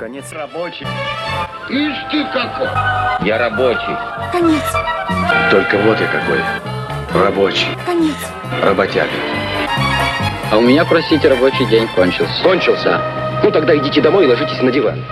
Конец рабочий. Ишь ты какой! Я рабочий. Конец. Только вот я какой. Рабочий. Конец. Работяга. А у меня, простите, рабочий день кончился. Кончился. Ну тогда идите домой и ложитесь на диван.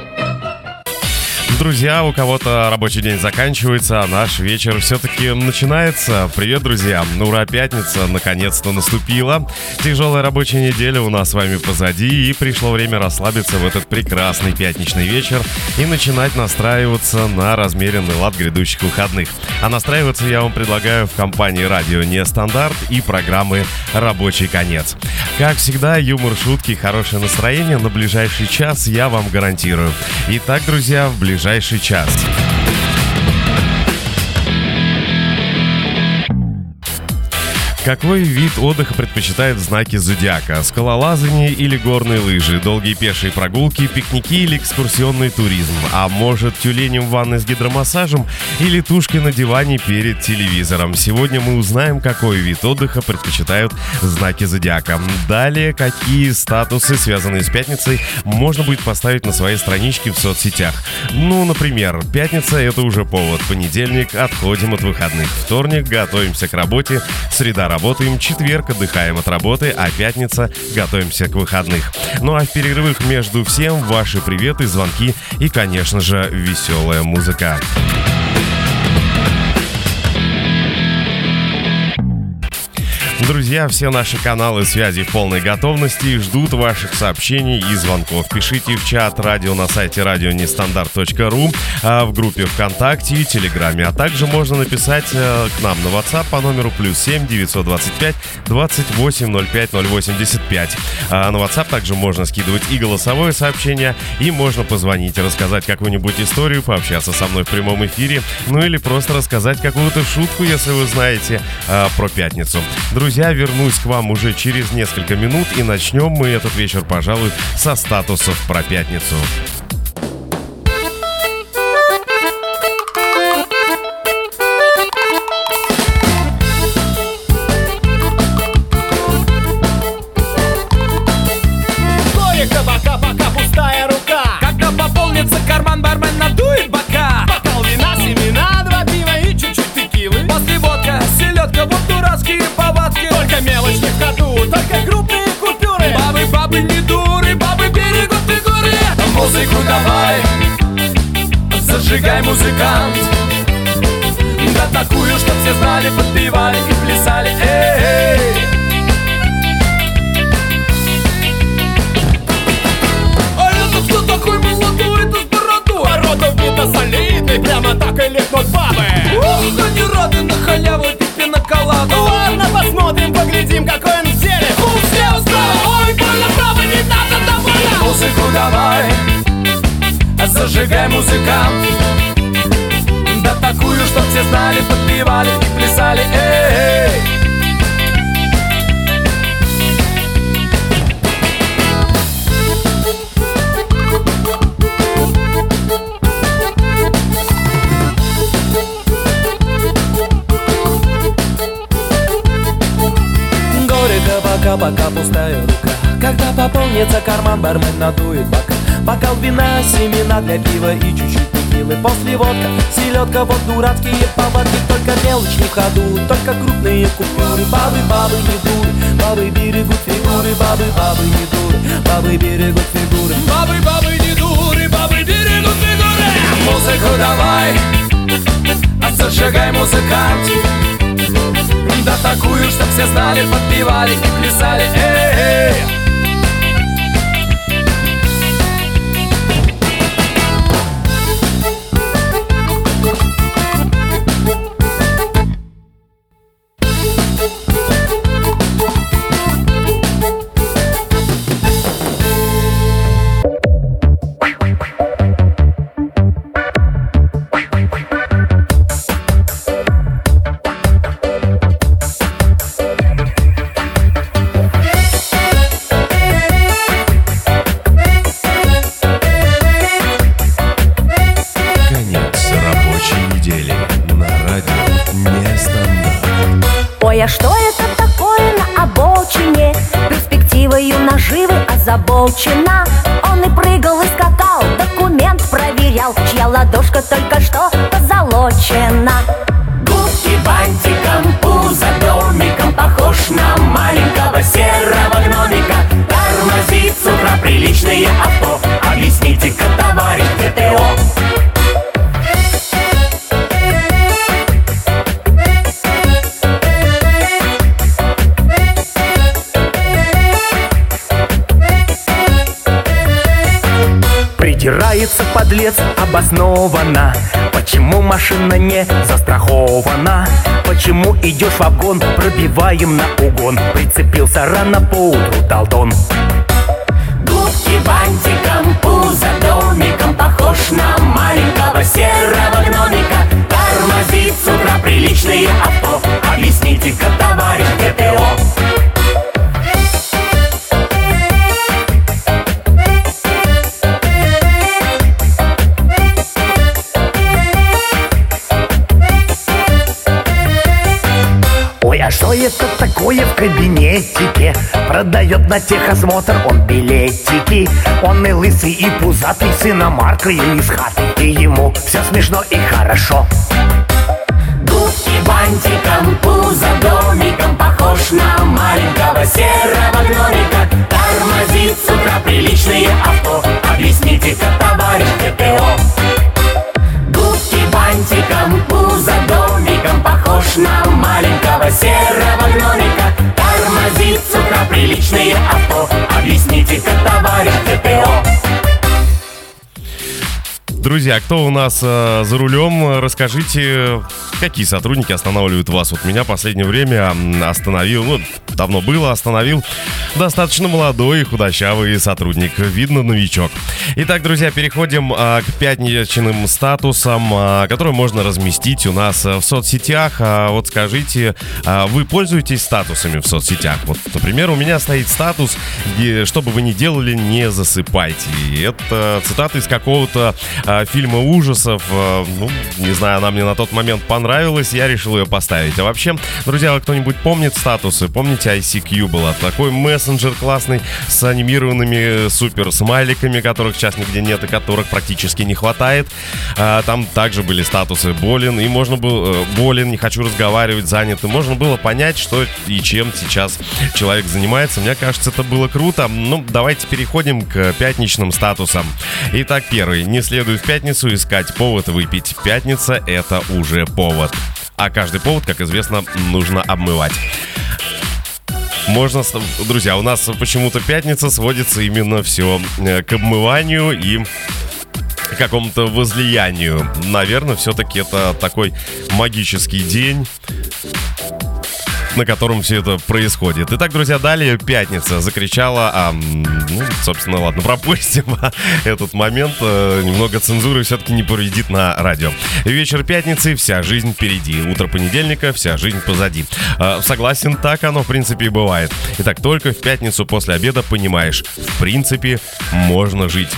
Друзья, у кого-то рабочий день заканчивается, а наш вечер все-таки начинается. Привет, друзья! Ура, пятница наконец-то наступила. Тяжелая рабочая неделя у нас с вами позади, и пришло время расслабиться в этот прекрасный пятничный вечер и начинать настраиваться на размеренный лад грядущих выходных. А настраиваться я вам предлагаю в компании радио «Нестандарт» и программы «Рабочий конец». Как всегда, юмор, шутки, хорошее настроение на ближайший час я вам гарантирую. Итак, друзья, в ближайший час. Какой вид отдыха предпочитает знаки зодиака? Скалолазание или горные лыжи? Долгие пешие прогулки, пикники или экскурсионный туризм? А может тюленем в ванной с гидромассажем или тушкой на диване перед телевизором? Сегодня мы узнаем, какой вид отдыха предпочитают знаки зодиака. Далее, какие статусы, связанные с пятницей, можно будет поставить на своей страничке в соцсетях. Ну, например, пятница — это уже повод. Понедельник — отходим от выходных. Вторник — готовимся к работе. Среда — работаем, четверг отдыхаем от работы, а пятница готовимся к выходных. Ну а в перерывах между всем ваши приветы, звонки и, конечно же, веселая музыка. Друзья, все наши каналы связи в полной готовности ждут ваших сообщений и звонков. Пишите в чат радио на сайте радионестандарт.ру, а в группе ВКонтакте и Телеграме. А также можно написать э, к нам на WhatsApp по номеру плюс 7 925 2805 085. А на WhatsApp также можно скидывать и голосовое сообщение, и можно позвонить рассказать какую-нибудь историю, пообщаться со мной в прямом эфире, ну или просто рассказать какую-то шутку, если вы знаете э, про пятницу. Друзья, вернусь к вам уже через несколько минут и начнем мы этот вечер, пожалуй, со статусов про пятницу. Пополнится карман, бармен надует бока Бокал вина, семена для пива и чуть-чуть текилы. После водка, селедка, вот дурацкие повадки Только мелочь не в ходу, только крупные купюры. Бабы, бабы не дуры, бабы берегут фигуры Бабы, бабы не дуры, бабы берегут фигуры. Бабы, бабы не дуры, бабы берегут фигуры. Музыку давай, А зажигай музыкант. Да такую, чтоб все знали, подпевали и плясали. Эй, эй. Почему идешь в обгон, пробиваем на угон. Прицепился рано поутру, Далтон Губки бантиком, пузо домиком Похож на маленького серого гномика. Тормозит с утра приличные авто. Объясните-ка, товарищ ГТО что это такое в кабинетике? Продает на техосмотр он билетики. Он и лысый, и пузатый, с иномаркою из хаты И ему все смешно и хорошо. Губки бантиком, пузо домиком Похож на маленького серого гномика. Тормозит с утра приличные авто. Объясните-ка, товарищ ГТО Губки бантиком, пузо домиком Похож на маленького серого гномика. Тормозит с утра приличные авто. Объясните-ка, товарищ ГТО Друзья, кто у нас э, за рулем? Расскажите, какие сотрудники останавливают вас? Вот меня в последнее время остановил, ну, давно было, остановил достаточно молодой и худощавый сотрудник. Видно, новичок. Итак, друзья, переходим э, к пятничным статусам, э, которые можно разместить у нас в соцсетях. А вот скажите, э, вы пользуетесь статусами в соцсетях? Вот, например, у меня стоит статус, где, что бы вы ни делали, не засыпайте. И это цитата из какого-то э, фильма ужасов. Э, ну, не знаю, она мне на тот момент понравилась, я решил ее поставить. А вообще, друзья, кто-нибудь помнит статусы? Помните ICQ была? Такой мессенджер классный с анимированными супер смайликами, которых сейчас нигде нет и которых практически не хватает. А, там также были статусы болен, и можно было... Э, болен, не хочу разговаривать, занят. И можно было понять, что и чем сейчас человек занимается. Мне кажется, это было круто. Ну, давайте переходим к пятничным статусам. Итак, первый. Не следует в пятницу искать повод выпить. Пятница — это уже повод. А каждый повод, как известно, нужно обмывать. Можно, друзья, у нас почему-то пятница сводится именно все э, к обмыванию и какому-то возлиянию. Наверное, все-таки это такой магический день на котором все это происходит. Итак, друзья, далее пятница закричала, а, ну, собственно, ладно, пропустим этот момент. Э, немного цензуры все-таки не повредит на радио. Вечер пятницы, вся жизнь впереди. Утро понедельника, вся жизнь позади. Э, согласен, так оно, в принципе, и бывает. Итак, только в пятницу после обеда понимаешь, в принципе, можно жить.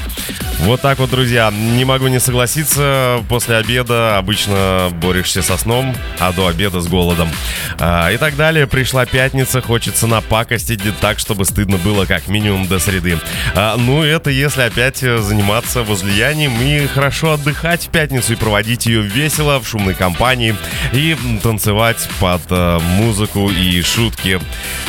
Вот так вот, друзья, не могу не согласиться. После обеда обычно борешься со сном, а до обеда с голодом. А, и так далее. Пришла пятница, хочется напакостить так, чтобы стыдно было как минимум до среды. А, ну, это если опять заниматься возлиянием и хорошо отдыхать в пятницу и проводить ее весело в шумной компании и танцевать под а, музыку и шутки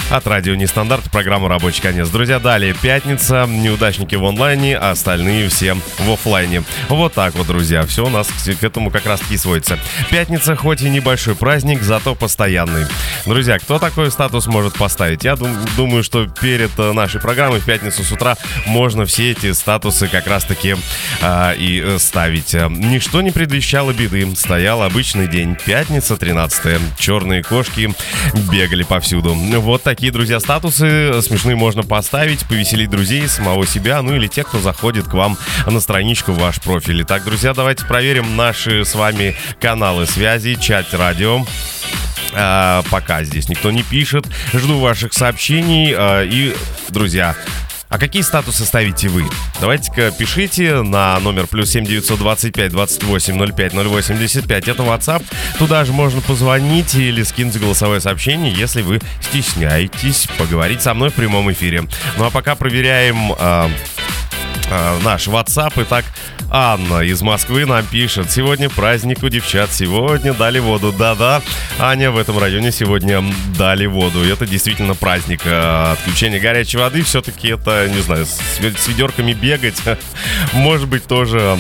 от радио Нестандарт, программа «Рабочий конец». Друзья, далее пятница, неудачники в онлайне, а остальные все в офлайне. Вот так вот, друзья, все у нас к этому как раз таки сводится. Пятница хоть и небольшой праздник, зато постоянный. Друзья, кто такой статус может поставить? Я дум- думаю, что перед э, нашей программой в пятницу с утра можно все эти статусы как раз таки а, и э, ставить. Ничто не предвещало беды. Стоял обычный день. Пятница 13 Черные кошки бегали повсюду. Вот такие, друзья, статусы смешные можно поставить, повеселить друзей, самого себя, ну или тех, кто заходит к вам на страничку в ваш профиль. Итак, друзья, давайте проверим наши с вами каналы связи, чат радио. А, пока здесь никто не пишет. Жду ваших сообщений. А, и, друзья, а какие статусы ставите вы? Давайте-ка пишите на номер плюс 7 925 28 05 085. Это WhatsApp. Туда же можно позвонить или скинуть голосовое сообщение, если вы стесняетесь поговорить со мной в прямом эфире. Ну а пока проверяем... Э, э, наш WhatsApp. Итак, Анна из Москвы нам пишет. Сегодня праздник у девчат. Сегодня дали воду. Да-да, Аня в этом районе сегодня дали воду. Это действительно праздник. Э, отключение горячей воды. Все-таки это, не знаю, с ведерками бегать. Может быть, тоже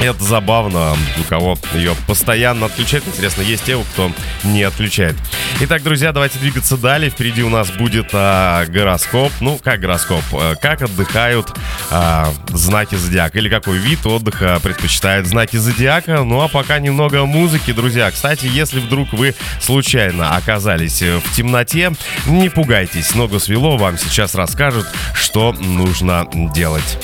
это забавно, у кого ее постоянно отключают. Интересно, есть те, кто не отключает. Итак, друзья, давайте двигаться далее. Впереди у нас будет а, гороскоп. Ну, как гороскоп? А, как отдыхают а, знаки зодиака? Или какой вид отдыха предпочитают знаки зодиака? Ну, а пока немного музыки, друзья. Кстати, если вдруг вы случайно оказались в темноте, не пугайтесь. Ногу свело, вам сейчас расскажут, что нужно делать.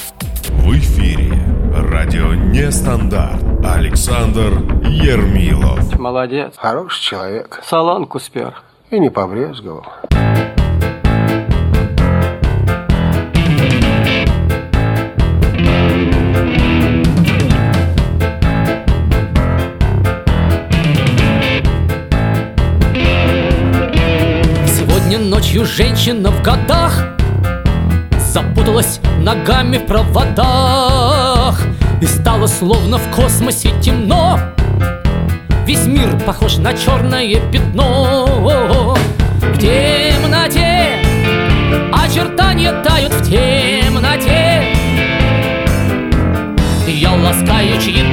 В эфире радио Нестандарт. Александр Ермилов. Молодец. Хороший человек. Солонку спер. И не побрезговал. Сегодня ночью женщина в годах Запуталась ногами в проводах И стало словно в космосе темно. Весь мир похож на черное пятно. В темноте очертания тают в темноте. Я ласкаю чьи-то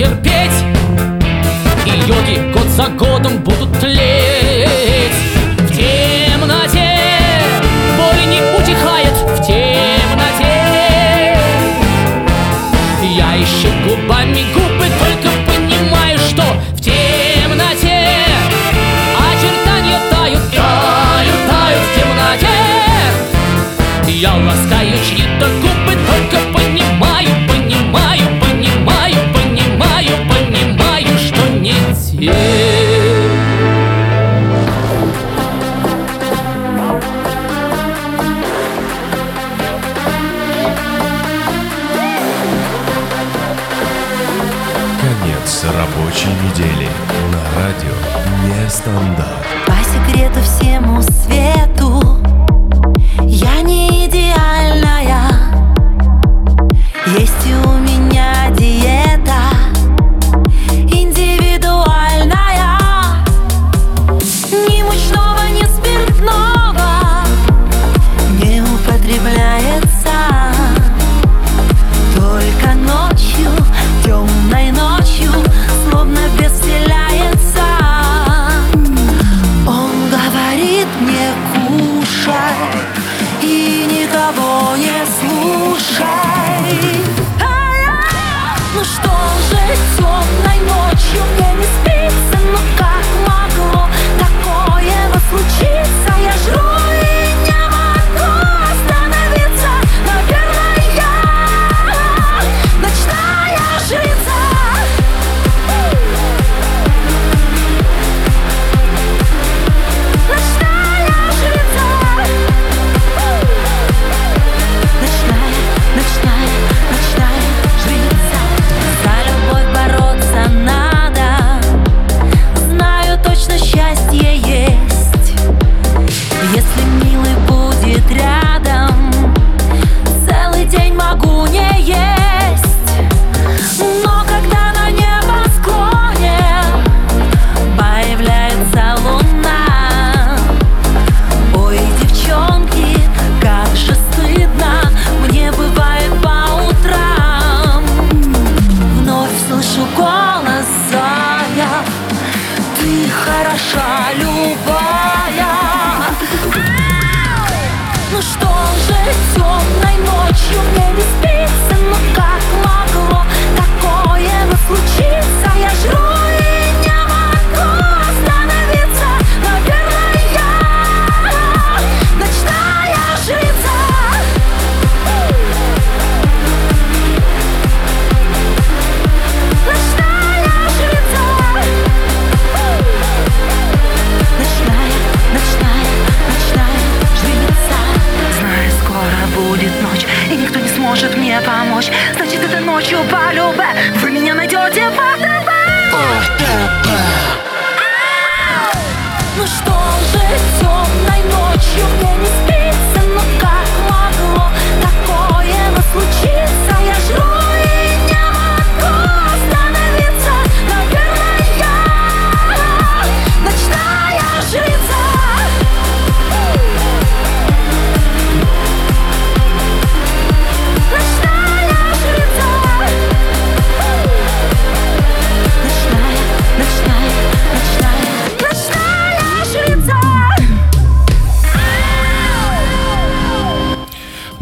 терпеть. И йоги год за годом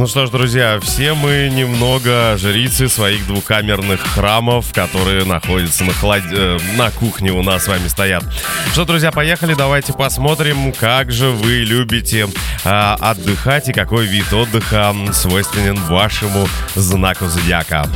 что ж, друзья, все мы немного жрицы своих двухкамерных храмов, которые находятся на, холод... э, на кухне у нас с вами стоят. Что, друзья, поехали, давайте посмотрим, как же вы любите а, отдыхать и какой вид отдыха свойственен вашему знаку зодиака.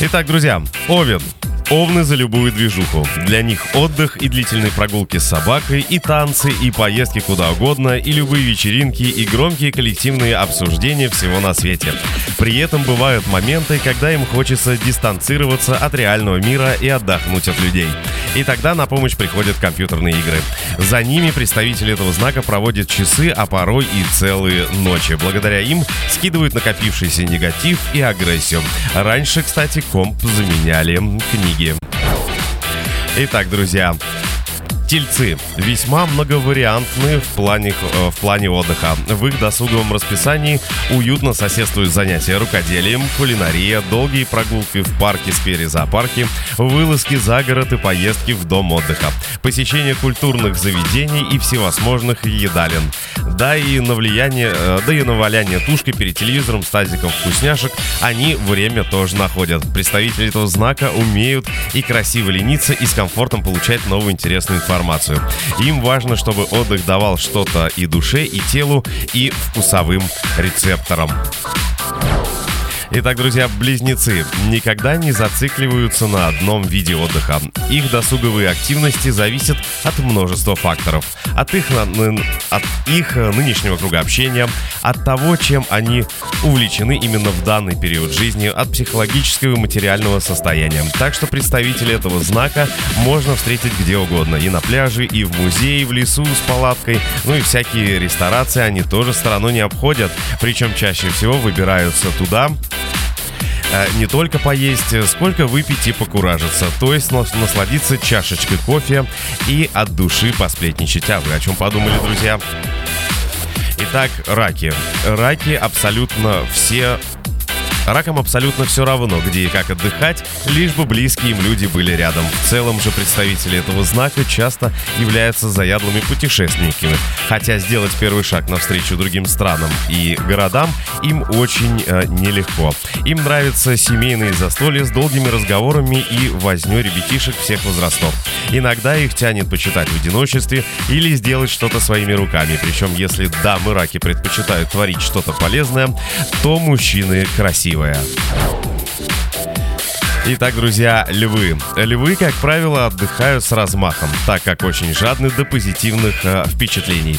Итак, друзья, Овен. Овны за любую движуху. Для них отдых и длительные прогулки с собакой, и танцы, и поездки куда угодно, и любые вечеринки, и громкие коллективные обсуждения всего на свете. При этом бывают моменты, когда им хочется дистанцироваться от реального мира и отдохнуть от людей. И тогда на помощь приходят компьютерные игры. За ними представители этого знака проводят часы, а порой и целые ночи. Благодаря им скидывают накопившийся негатив и агрессию. Раньше, кстати, комп заменяли книги. Итак, друзья, Тельцы весьма многовариантны в плане, э, в плане отдыха. В их досуговом расписании уютно соседствуют занятия рукоделием, кулинария, долгие прогулки в парке, сквере, зоопарке, вылазки за город и поездки в дом отдыха, посещение культурных заведений и всевозможных едалин. Да и на влияние, э, да и на валяние тушкой перед телевизором с тазиком вкусняшек они время тоже находят. Представители этого знака умеют и красиво лениться, и с комфортом получать новую интересную информацию. Им важно, чтобы отдых давал что-то и душе, и телу, и вкусовым рецепторам. Итак, друзья, близнецы никогда не зацикливаются на одном виде отдыха. Их досуговые активности зависят от множества факторов. От их, от их нынешнего круга общения, от того, чем они увлечены именно в данный период жизни, от психологического и материального состояния. Так что представители этого знака можно встретить где угодно. И на пляже, и в музее, и в лесу с палаткой. Ну и всякие ресторации они тоже стороной не обходят. Причем чаще всего выбираются туда, не только поесть, э, сколько выпить и покуражиться. То есть нас- насладиться чашечкой кофе и от души посплетничать. А вы о чем подумали, друзья? Итак, раки. Раки абсолютно все Ракам абсолютно все равно, где и как отдыхать, лишь бы близкие им люди были рядом. В целом же представители этого знака часто являются заядлыми путешественниками, хотя сделать первый шаг навстречу другим странам и городам им очень э, нелегко. Им нравятся семейные застолья с долгими разговорами и вознёй ребятишек всех возрастов. Иногда их тянет почитать в одиночестве или сделать что-то своими руками. Причем, если дамы раки предпочитают творить что-то полезное, то мужчины Yeah. Итак, друзья, львы. Львы, как правило, отдыхают с размахом, так как очень жадны до позитивных э, впечатлений.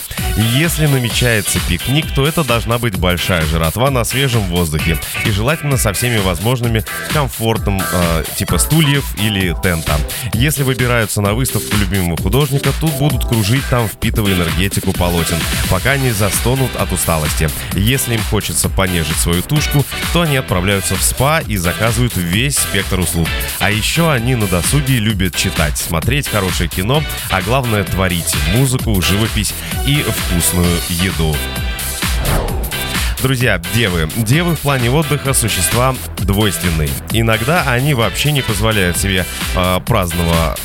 Если намечается пикник, то это должна быть большая жратва на свежем воздухе и желательно со всеми возможными комфортом э, типа стульев или тента. Если выбираются на выставку любимого художника, тут будут кружить там, впитывая энергетику полотен, пока не застонут от усталости. Если им хочется понежить свою тушку, то они отправляются в спа и заказывают весь спектр услуг. А еще они на досуге любят читать, смотреть хорошее кино, а главное творить музыку, живопись и вкусную еду. Друзья, девы. Девы в плане отдыха существа двойственные. Иногда они вообще не позволяют себе э, праздного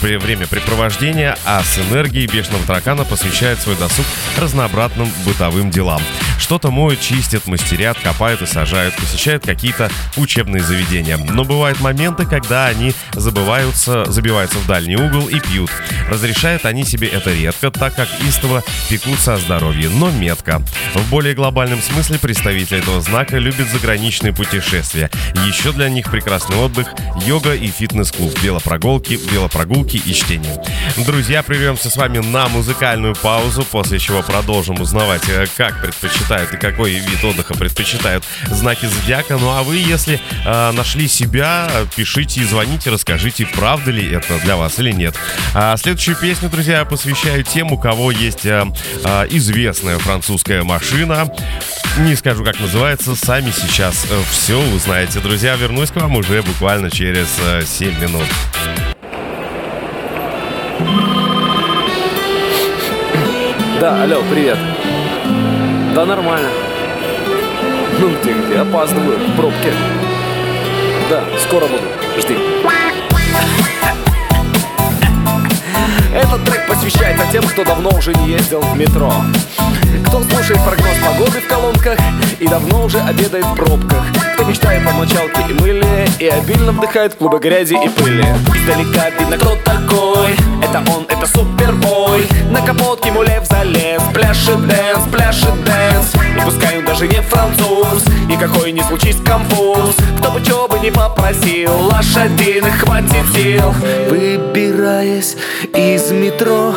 при- времяпрепровождения, а с энергией бешеного таракана посвящают свой досуг разнообразным бытовым делам. Что-то моют, чистят, мастерят, копают и сажают, посещают какие-то учебные заведения. Но бывают моменты, когда они забываются, забиваются в дальний угол и пьют. Разрешают они себе это редко, так как истово пекутся о здоровье, но метко. В более глобальном смысле представители этого знака любят заграничные путешествия. Еще для них прекрасный отдых, йога и фитнес-клуб, велопрогулки, велопрогулки и чтение. Друзья, прервемся с вами на музыкальную паузу, после чего продолжим узнавать, э, как предпочитают и какой вид отдыха предпочитают знаки зодиака. Ну а вы, если э, нашли себя, пишите и звоните, расскажите, правда ли это для вас или нет. А следующую песню, друзья, я посвящаю тем, у кого есть э, э, известная французская машина. Не скажу, как называется, сами сейчас э, все узнаете. Друзья, вернусь к вам уже буквально через э, 7 минут. Да, алло, привет. Да нормально. Ну где, где, опаздываю, в пробке. Да, скоро буду, жди. Этот трек посвящается тем, кто давно уже не ездил в метро. Кто слушает прогноз погоды в колонках и давно уже обедает в пробках. Кто мечтает о мочалке и мыле и обильно вдыхает клубы грязи и пыли. Издалека видно, кто такой. Это он, это super boy. На капот к нему лев залез. Пляшет dance, пляшет dance. И пускай он даже не француз. И какой не случись конфуз. Кто бы чего бы не попросил. Лошадиных хватит сил. Выбираясь из метро.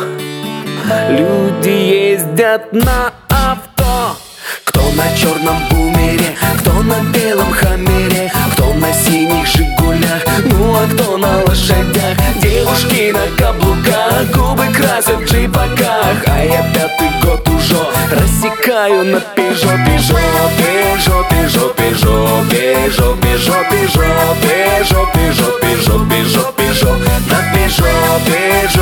Люди ездят на авто Кто на черном бумере, кто на белом хаммере Кто на синих жигулях, ну а кто на лошадях Девушки на каблуках, губы красят в джипаках А я пятый год уже рассекаю на пежо, пежо, пежо, пежо, пежо, пежо, пежо, пежо, пежо, пежо, пежо, пежо, пежо, на пежо, пежо,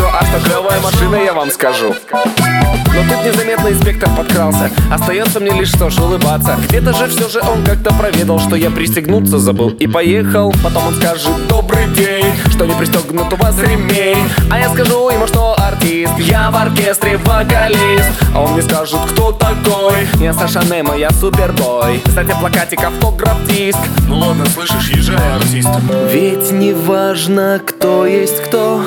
Что клевая машина, я вам скажу. Но тут незаметно инспектор подкрался. Остается мне лишь что ж улыбаться. Где-то же все же он как-то проведал Что я пристегнуться забыл. И поехал Потом он скажет добрый день Что не пристегнут у вас ремень А я скажу ему, что артист Я в оркестре вокалист. А он мне скажет, кто такой? Я Саша Немо, я супербой Кстати, плакатик, автограф, диск Ну ладно, слышишь, езжай, артист. Ведь не важно, кто есть кто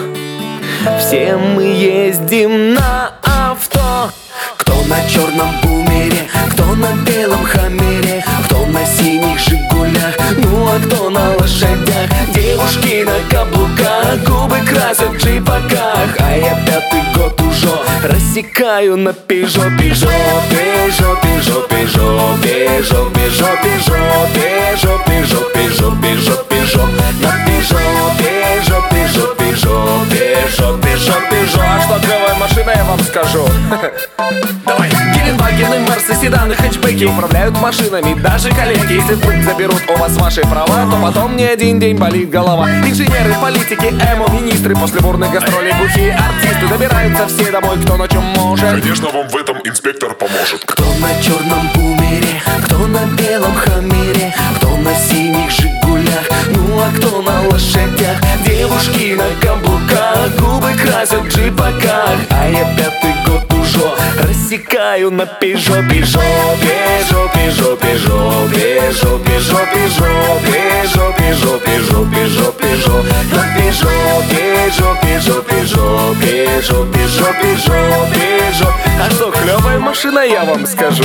Все мы ездим на авто Кто на черном бумере, кто на белом хаммере Кто на синих жигулях, ну а кто на лошадях Девушки на каблуках, губы красят в джипаках А я пятый год уже рассекаю на пежо, пежо, пежо, пежо, пежо, пежо, пежо, пежо, пежо, пежо, пежо, пежо, пежо, на пежо, пежо, пежо, пежо, пежо. А что клевая машина, я вам скажу. Давай. Гелендвагены, Мерсы, седаны, хэтчбеки Управляют машинами даже коллеги Если вдруг заберут у вас ваши права То потом не один день болит голова Инженеры, политики, эмо, министры После бурных гастролей бухие артисты Добираются все домой, кто на чем может Конечно, вам в этом инспектор поможет. кто на черном бумере, кто на белом хаммере, кто на синих жигулях, ну а кто на лошадях. Девушки на красят в джипаках, а я пятый год уже рассекаю на пежо, пежо, пежо, пежо, пежо, пежо, пежо, пежо, пежо, пежо, пежо, пежо, пежо, на пежо, пежо, пежо, пежо, пежо, пежо, пежо, пежо. А что, клевая машина, я вам скажу.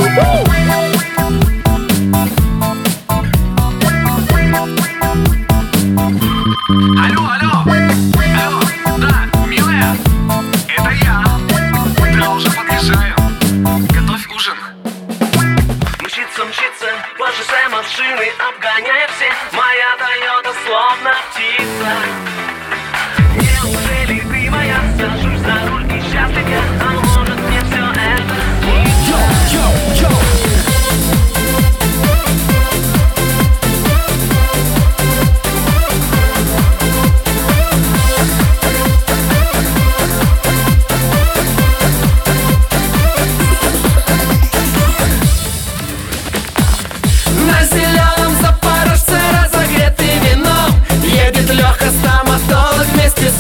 Алло, алло!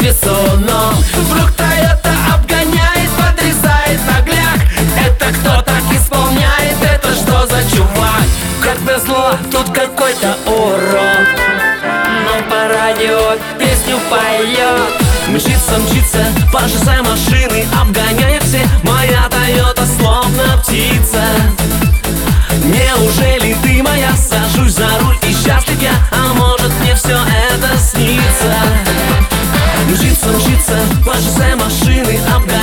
Бессоном Вдруг Тойота обгоняет, подрезает нагляк Это кто так исполняет, это что за чувак? Как назло, тут какой-то урод. Но по радио песню поет. Мчится, мчится по шоссе машины Обгоняя все, моя Тойота словно птица. Неужели ты моя? Сажусь за руль и счастлив я, а шоссе машины Обгоняя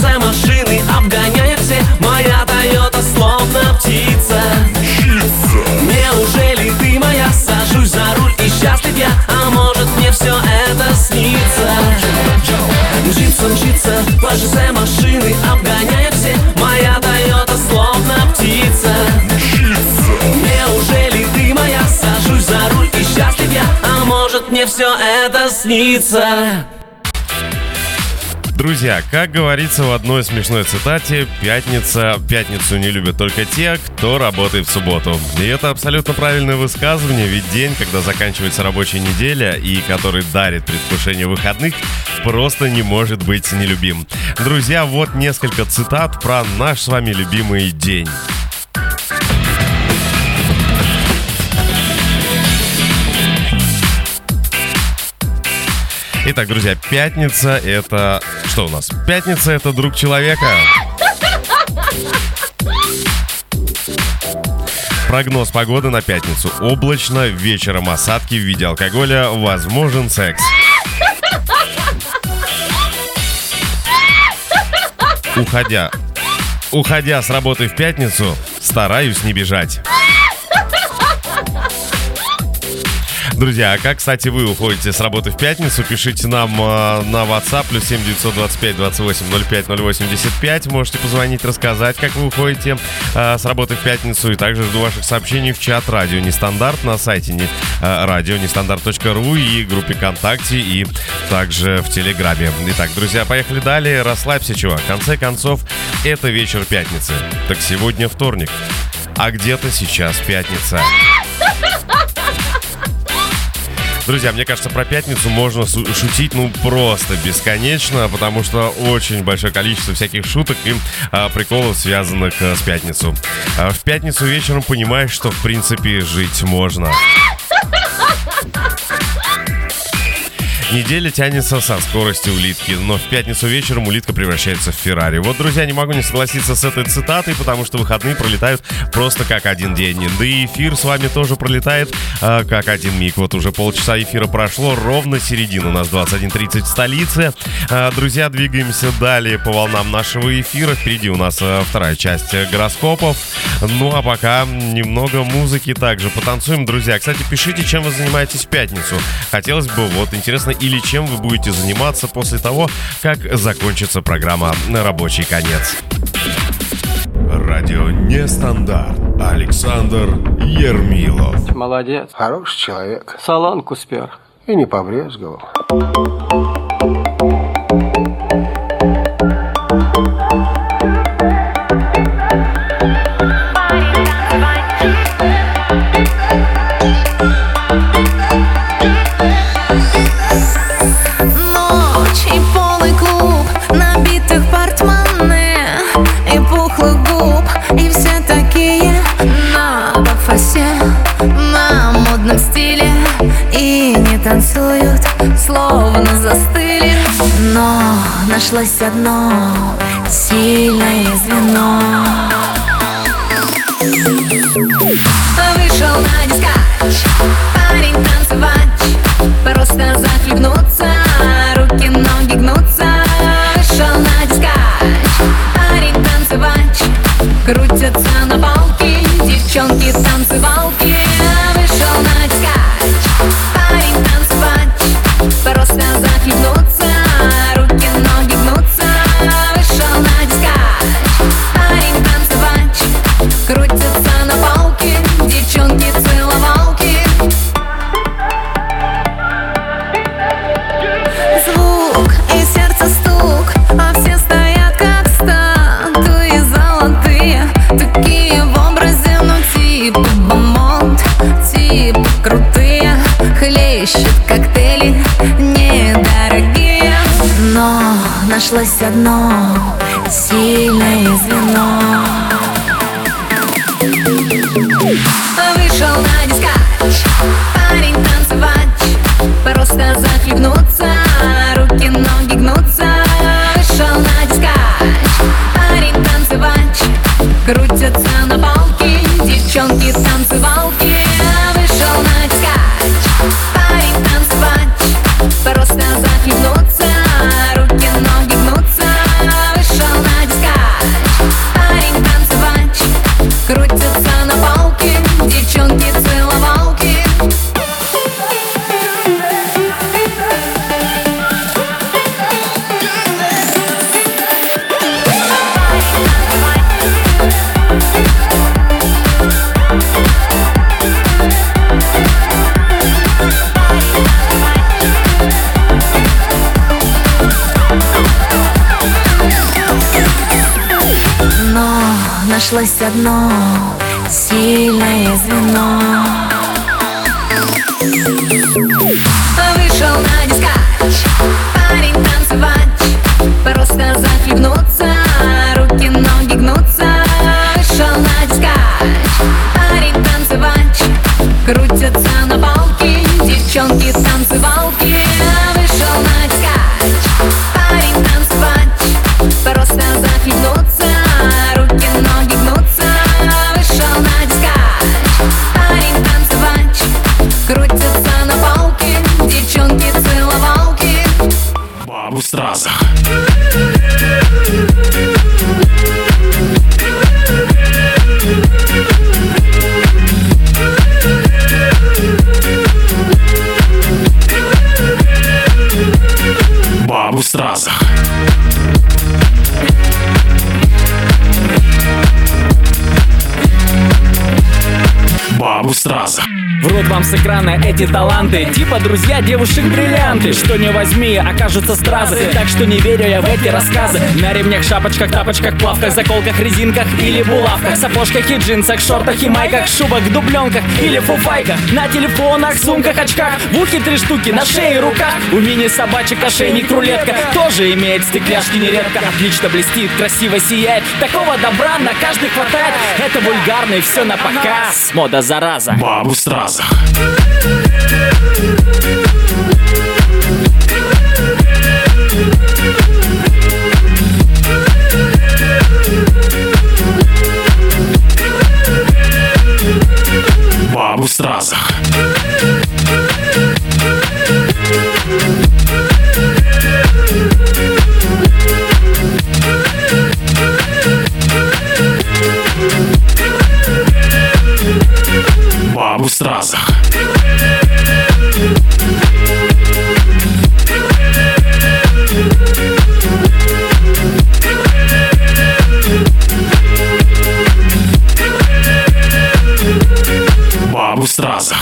шоссе машины Обгоняя все, моя Тойота словно птица. Неужели ты моя? Сажусь за руль и счастлив я. А может мне все это снится? Мчится, мчится по шоссе машины Обгоняя все, моя Тойота словно птица. Неужели ты моя? Сажусь за руль и счастлив я. А может мне все это снится Друзья, как говорится в одной смешной цитате, пятница, пятницу не любят только те, кто работает в субботу. И это абсолютно правильное высказывание, ведь день, когда заканчивается рабочая неделя и который дарит предвкушение выходных, просто не может быть нелюбим. Друзья, вот несколько цитат про наш с вами любимый день. Итак, друзья, пятница это... Что у нас? Пятница это друг человека. Прогноз погоды на пятницу. Облачно, вечером осадки в виде алкоголя, возможен секс. Уходя, уходя с работы в пятницу, стараюсь не бежать. Друзья, а как, кстати, вы уходите с работы в пятницу? Пишите нам э, на WhatsApp плюс 7 925 28 05 085. Можете позвонить, рассказать, как вы уходите э, с работы в пятницу. И также жду ваших сообщений в чат радио Нестандарт на сайте не, э, радионестандарт.ру и группе ВКонтакте и также в Телеграме. Итак, друзья, поехали далее. Расслабься, чувак. В конце концов, это вечер пятницы. Так сегодня вторник. А где-то сейчас пятница. Друзья, мне кажется, про пятницу можно шутить, ну, просто бесконечно, потому что очень большое количество всяких шуток и а, приколов, связанных а, с пятницу. А, в пятницу вечером понимаешь, что, в принципе, жить можно. Неделя тянется со скоростью улитки, но в пятницу вечером улитка превращается в Феррари. Вот, друзья, не могу не согласиться с этой цитатой, потому что выходные пролетают просто как один день. Да и эфир с вами тоже пролетает а, как один миг. Вот уже полчаса эфира прошло, ровно середина. У нас 21.30 в столице. А, друзья, двигаемся далее по волнам нашего эфира. Впереди у нас а, вторая часть э, гороскопов. Ну а пока немного музыки также потанцуем, друзья. Кстати, пишите, чем вы занимаетесь в пятницу. Хотелось бы, вот, интересно, или чем вы будете заниматься после того, как закончится программа на рабочий конец. Радио Нестандарт. Александр Ермилов. Молодец. Хороший человек. Солонку спер. И не побрезговал. Танцуют Словно застыли. Но нашлось одно Сильное звено. Вышел на дискач Парень танцевать Просто захлебнуться с экрана эти таланты. Типа друзья девушек бриллианты. Что не возьми, окажутся стразы. Так что не верю я в эти рассказы. На ремнях, шапочках, тапочках, плавках Заколках, резинках или булавках. Сапожках и джинсах, шортах и майках. Шубах, дубленках или фуфайках. На телефонах, сумках, очках. В ухе три штуки, на шее и руках. У мини-собачек ошейник, рулетка. Тоже имеет стекляшки нередко. Отлично блестит, красиво сияет. Такого добра на каждый хватает. Это вульгарный, все на показ. Мода зараза. Бабу стразах. Бабу стразах. Бабу стразах. Страза.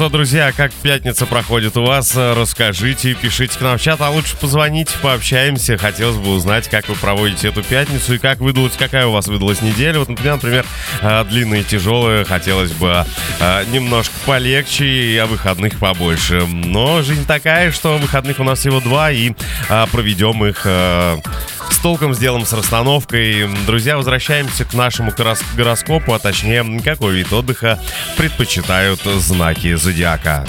Что, друзья, как пятница проходит у вас? Расскажите, пишите к нам в чат, а лучше позвоните, пообщаемся. Хотелось бы узнать, как вы проводите эту пятницу и как выдалась, какая у вас выдалась неделя. Вот, например, например э, длинная и тяжелая, хотелось бы э, немножко полегче и о выходных побольше. Но жизнь такая, что выходных у нас всего два, и э, проведем их с толком, с с расстановкой. Друзья, возвращаемся к нашему гороскопу, а точнее, какой вид отдыха предпочитают знаки зодиака.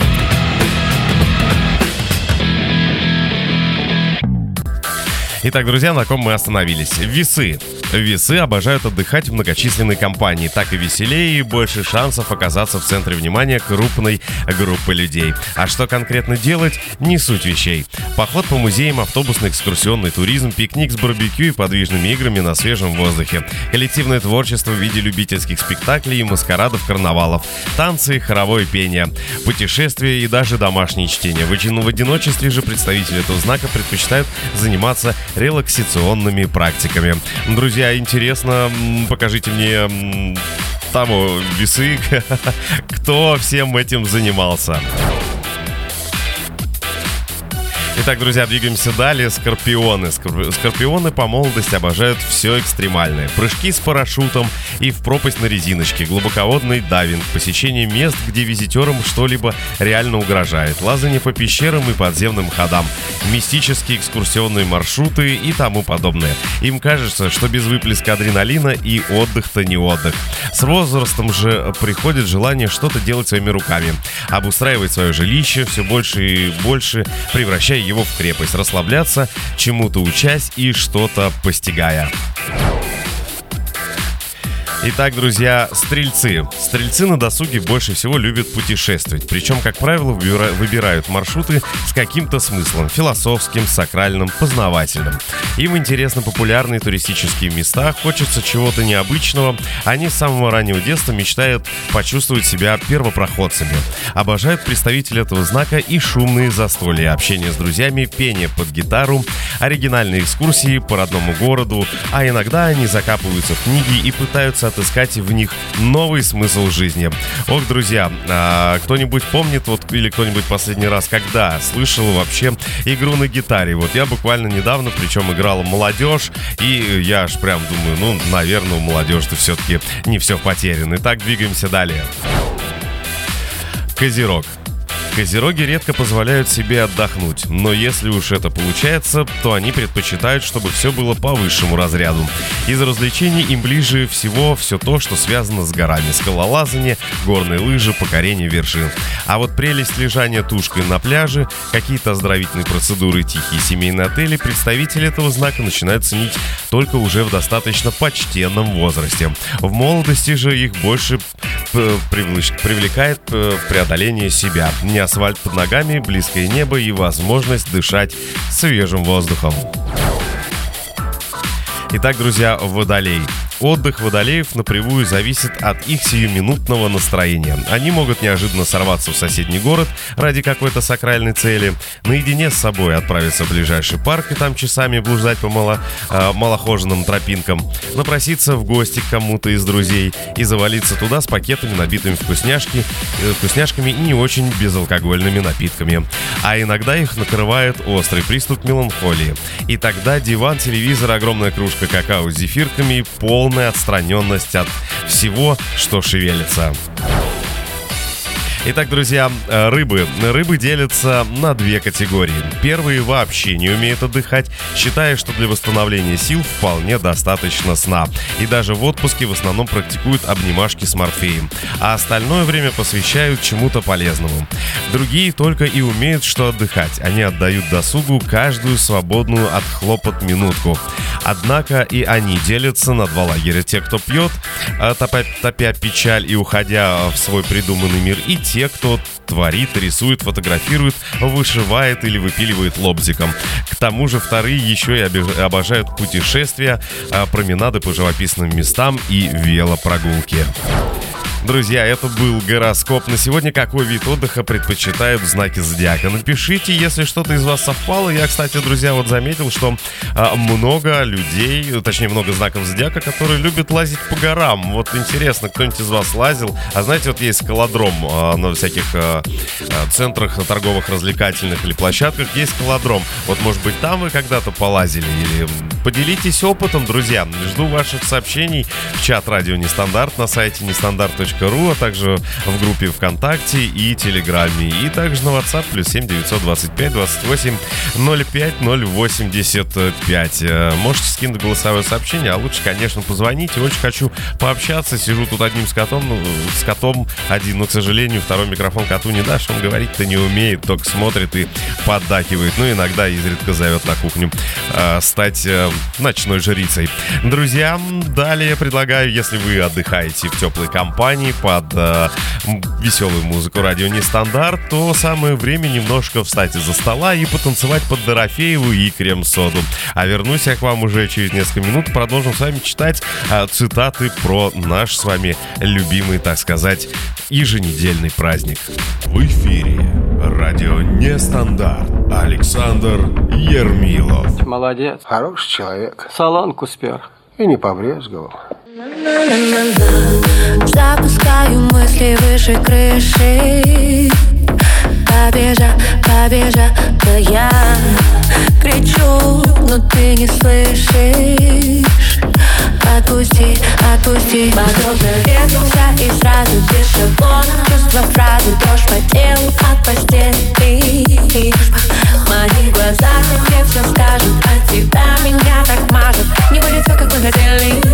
Итак, друзья, на ком мы остановились? Весы. Весы обожают отдыхать в многочисленной компании. Так и веселее и больше шансов оказаться в центре внимания крупной группы людей. А что конкретно делать, не суть вещей. Поход по музеям, автобусный экскурсионный туризм, пикник с барбекю и подвижными играми на свежем воздухе. Коллективное творчество в виде любительских спектаклей и маскарадов карнавалов. Танцы, хоровое пение, путешествия и даже домашние чтения. В одиночестве же представители этого знака предпочитают заниматься релаксационными практиками. Друзья, друзья, интересно, покажите мне тому весы, кто всем этим занимался. Итак, друзья, двигаемся далее. Скорпионы. Скорпионы по молодости обожают все экстремальное. Прыжки с парашютом и в пропасть на резиночке, глубоководный дайвинг, посещение мест, где визитерам что-либо реально угрожает, лазание по пещерам и подземным ходам, мистические экскурсионные маршруты и тому подобное. Им кажется, что без выплеска адреналина и отдых-то не отдых. С возрастом же приходит желание что-то делать своими руками, обустраивать свое жилище все больше и больше, превращая его в крепость, расслабляться, чему-то учась и что-то постигая. Итак, друзья, стрельцы. Стрельцы на досуге больше всего любят путешествовать. Причем, как правило, выбирают маршруты с каким-то смыслом. Философским, сакральным, познавательным. Им интересны популярные туристические места, хочется чего-то необычного. Они с самого раннего детства мечтают почувствовать себя первопроходцами. Обожают представители этого знака и шумные застолья, общение с друзьями, пение под гитару, оригинальные экскурсии по родному городу, а иногда они закапываются в книги и пытаются отыскать в них новый смысл жизни. Ох, друзья, а, кто-нибудь помнит, вот или кто-нибудь последний раз, когда слышал вообще игру на гитаре? Вот я буквально недавно, причем играла молодежь, и я аж прям думаю, ну, наверное, у молодежи все-таки не все потеряно. Итак, двигаемся далее. Козерог. Козероги редко позволяют себе отдохнуть, но если уж это получается, то они предпочитают, чтобы все было по высшему разряду. Из развлечений им ближе всего все то, что связано с горами, скалолазание, горные лыжи, покорение вершин. А вот прелесть лежания тушкой на пляже, какие-то оздоровительные процедуры, тихие семейные отели, представители этого знака начинают ценить только уже в достаточно почтенном возрасте. В молодости же их больше э, привлекает э, преодоление себя. Не асфальт под ногами, близкое небо и возможность дышать свежим воздухом. Итак, друзья, Водолей. Отдых водолеев напрямую зависит от их сиюминутного настроения. Они могут неожиданно сорваться в соседний город ради какой-то сакральной цели, наедине с собой отправиться в ближайший парк и там часами блуждать по мало, э, малохоженным тропинкам, напроситься в гости к кому-то из друзей и завалиться туда с пакетами, набитыми вкусняшки, э, вкусняшками и не очень безалкогольными напитками. А иногда их накрывает острый приступ меланхолии. И тогда диван, телевизор, огромная кружка какао с зефирками и пол полная отстраненность от всего, что шевелится. Итак, друзья, э, рыбы. Рыбы делятся на две категории. Первые вообще не умеют отдыхать, считая, что для восстановления сил вполне достаточно сна. И даже в отпуске в основном практикуют обнимашки с морфеем. А остальное время посвящают чему-то полезному. Другие только и умеют что отдыхать. Они отдают досугу каждую свободную от хлопот минутку. Однако и они делятся на два лагеря. Те, кто пьет, э, топя, топя печаль и уходя в свой придуманный мир, и те, кто творит, рисует, фотографирует, вышивает или выпиливает лобзиком. К тому же вторые еще и обожают путешествия, а, променады по живописным местам и велопрогулки. Друзья, это был гороскоп. На сегодня какой вид отдыха предпочитают знаки зодиака? Напишите, если что-то из вас совпало. Я, кстати, друзья, вот заметил, что а, много людей, точнее, много знаков зодиака, которые любят лазить по горам. Вот интересно, кто-нибудь из вас лазил? А знаете, вот есть скалодром а, на всяких а, а, центрах торговых, развлекательных или площадках. Есть скалодром. Вот, может быть, там вы когда-то полазили или поделитесь опытом, друзья. Жду ваших сообщений в чат радио Нестандарт на сайте нестандарт.ру, а также в группе ВКонтакте и Телеграме. И также на WhatsApp плюс 7 925 28 05 085. Можете скинуть голосовое сообщение, а лучше, конечно, позвоните. Очень хочу пообщаться. Сижу тут одним с котом, ну, с котом один, но, к сожалению, второй микрофон коту не дашь. Он говорить-то не умеет, только смотрит и поддакивает. Ну, иногда изредка зовет на кухню э, стать э, ночной жрицей. Друзья, далее предлагаю, если вы отдыхаете в теплой компании под э, веселую музыку радио Нестандарт, то самое время немножко встать из-за стола и потанцевать под Дорофееву и крем-соду. А вернусь я к вам уже через несколько минут. Продолжим с вами читать э, цитаты про наш с вами любимый, так сказать, еженедельный праздник. В эфире радио Нестандарт. Александр Ермилов. Молодец. Хороший человек. Солонку спер. И не побрезговал. Запускаю мысли выше крыши. Побежа, побежа, да я кричу, но ты не слышишь. Отпусти, отпусти. Подробно вернулся и сразу без шаблона. Чувства фразы, дрожь по телу от постели. Мои глаза тебе все скажут От тебя меня так мажет Не будет все, как мы хотели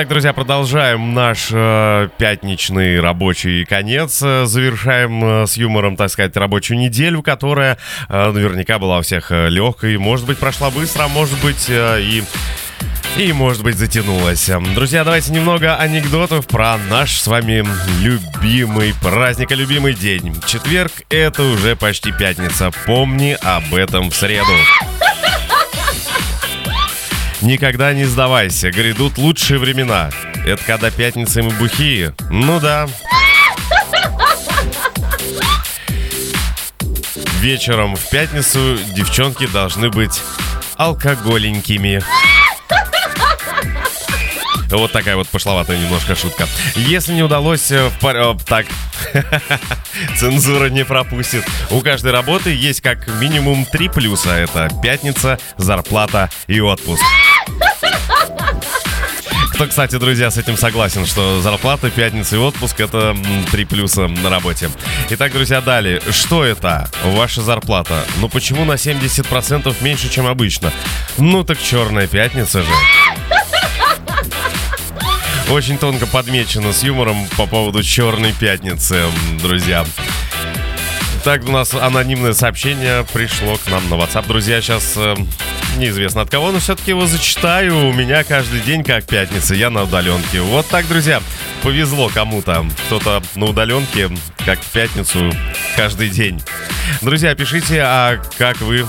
Итак, друзья, продолжаем наш э, пятничный рабочий конец. Э, Завершаем э, с юмором, так сказать, рабочую неделю, которая э, наверняка была у всех э, легкой. Может быть, прошла быстро, а может быть э, и... И, может быть, затянулась. Друзья, давайте немного анекдотов про наш с вами любимый праздник, любимый день. Четверг — это уже почти пятница. Помни об этом в среду. Никогда не сдавайся, грядут лучшие времена. Это когда пятница мы бухие? Ну да. Вечером в пятницу девчонки должны быть алкоголенькими. Вот такая вот пошловатая немножко шутка. Если не удалось э, в пар... э, Так, цензура не пропустит. У каждой работы есть как минимум три плюса. Это пятница, зарплата и отпуск. Кто, кстати, друзья, с этим согласен, что зарплата, пятница и отпуск — это три плюса на работе. Итак, друзья, далее. Что это? Ваша зарплата. Ну почему на 70% меньше, чем обычно? Ну так черная пятница же. Очень тонко подмечено с юмором по поводу черной пятницы, друзья. Так, у нас анонимное сообщение пришло к нам на WhatsApp. Друзья, сейчас неизвестно от кого, но все-таки его зачитаю. У меня каждый день как пятница, я на удаленке. Вот так, друзья, повезло кому-то. Кто-то на удаленке, как в пятницу, каждый день. Друзья, пишите, а как вы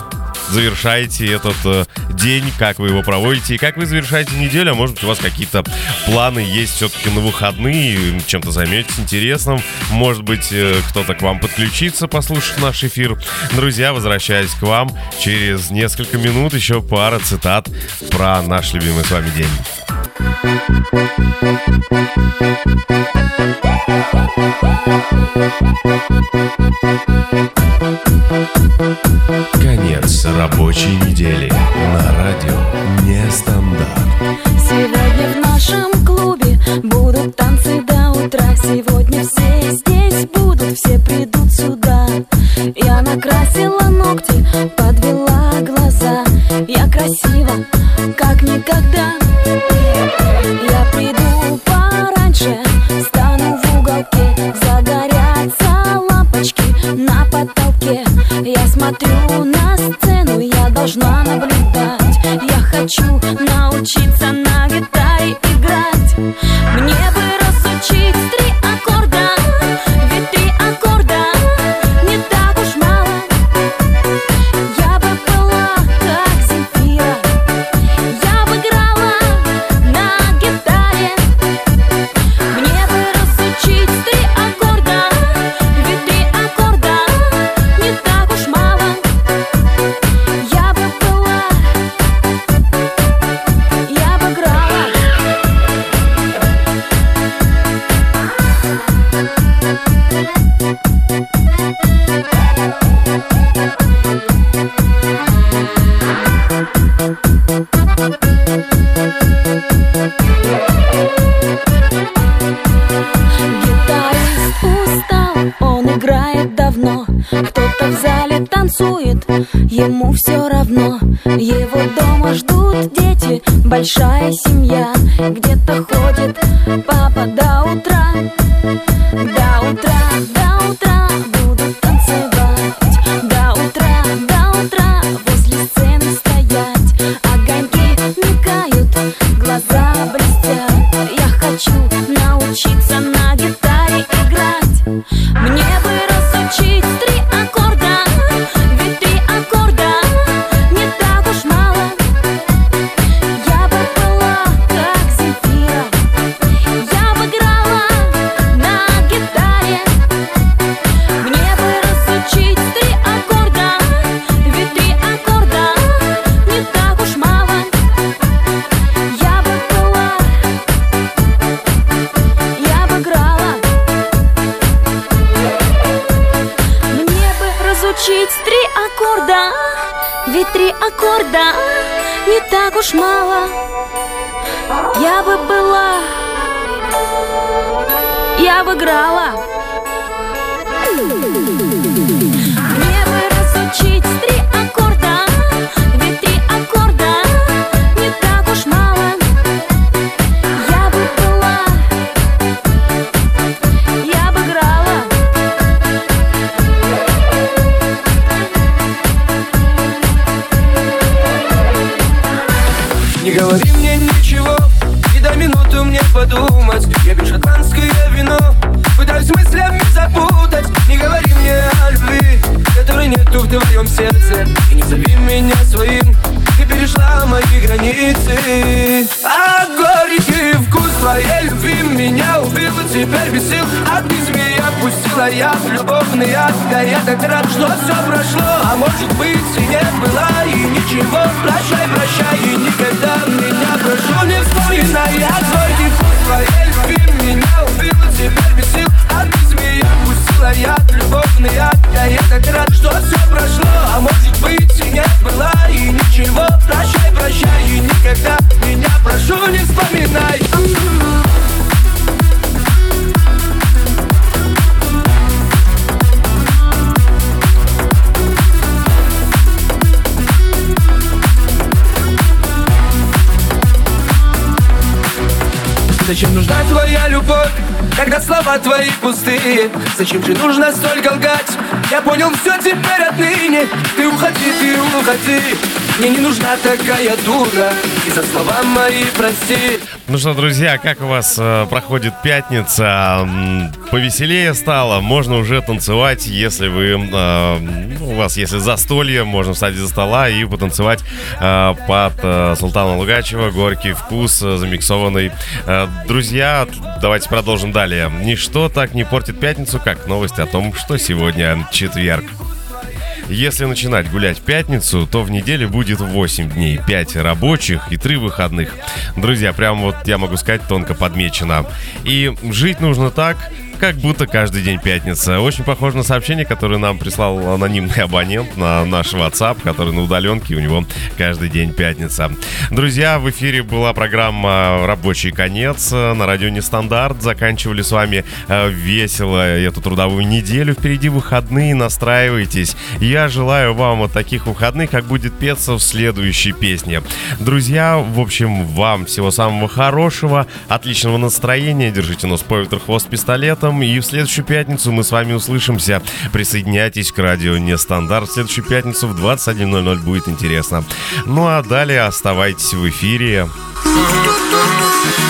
завершаете этот э, день, как вы его проводите и как вы завершаете неделю. А может быть, у вас какие-то планы есть все-таки на выходные, чем-то займетесь интересным. Может быть, э, кто-то к вам подключится, послушать наш эфир. Друзья, возвращаясь к вам, через несколько минут еще пара цитат про наш любимый с вами день. Конец рабочей недели на радио Нестандарт. Сегодня в нашем клубе будут танцы до утра. Сегодня все здесь будут, все придут сюда. Я накрасила ногти, подвела глаза. Я красива, как никогда Зачем нужна твоя любовь, когда слова твои пустые? Зачем же нужно столько лгать? Я понял все теперь отныне Ты уходи, ты уходи Мне не нужна такая дура И за слова мои прости Ну что, друзья, как у вас э, проходит пятница? Повеселее стало, можно уже танцевать, если вы, э, ну, у вас, если застолье, можно встать из-за стола и потанцевать э, под э, Султана Лугачева «Горький вкус» э, замиксованный. Э, друзья, давайте продолжим далее. Ничто так не портит пятницу, как новость о том, что сегодня четверг. Если начинать гулять в пятницу, то в неделе будет 8 дней, 5 рабочих и 3 выходных. Друзья, прям вот я могу сказать, тонко подмечено. И жить нужно так, как будто каждый день пятница. Очень похоже на сообщение, которое нам прислал анонимный абонент на наш WhatsApp, который на удаленке, у него каждый день пятница. Друзья, в эфире была программа «Рабочий конец» на радио «Нестандарт». Заканчивали с вами э, весело эту трудовую неделю. Впереди выходные, настраивайтесь. Я желаю вам вот таких выходных, как будет петься в следующей песне. Друзья, в общем, вам всего самого хорошего, отличного настроения. Держите нос по ветру, хвост пистолетом. И в следующую пятницу мы с вами услышимся. Присоединяйтесь к радио Нестандарт. В следующую пятницу в 21.00 будет интересно. Ну а далее оставайтесь в эфире. Пляж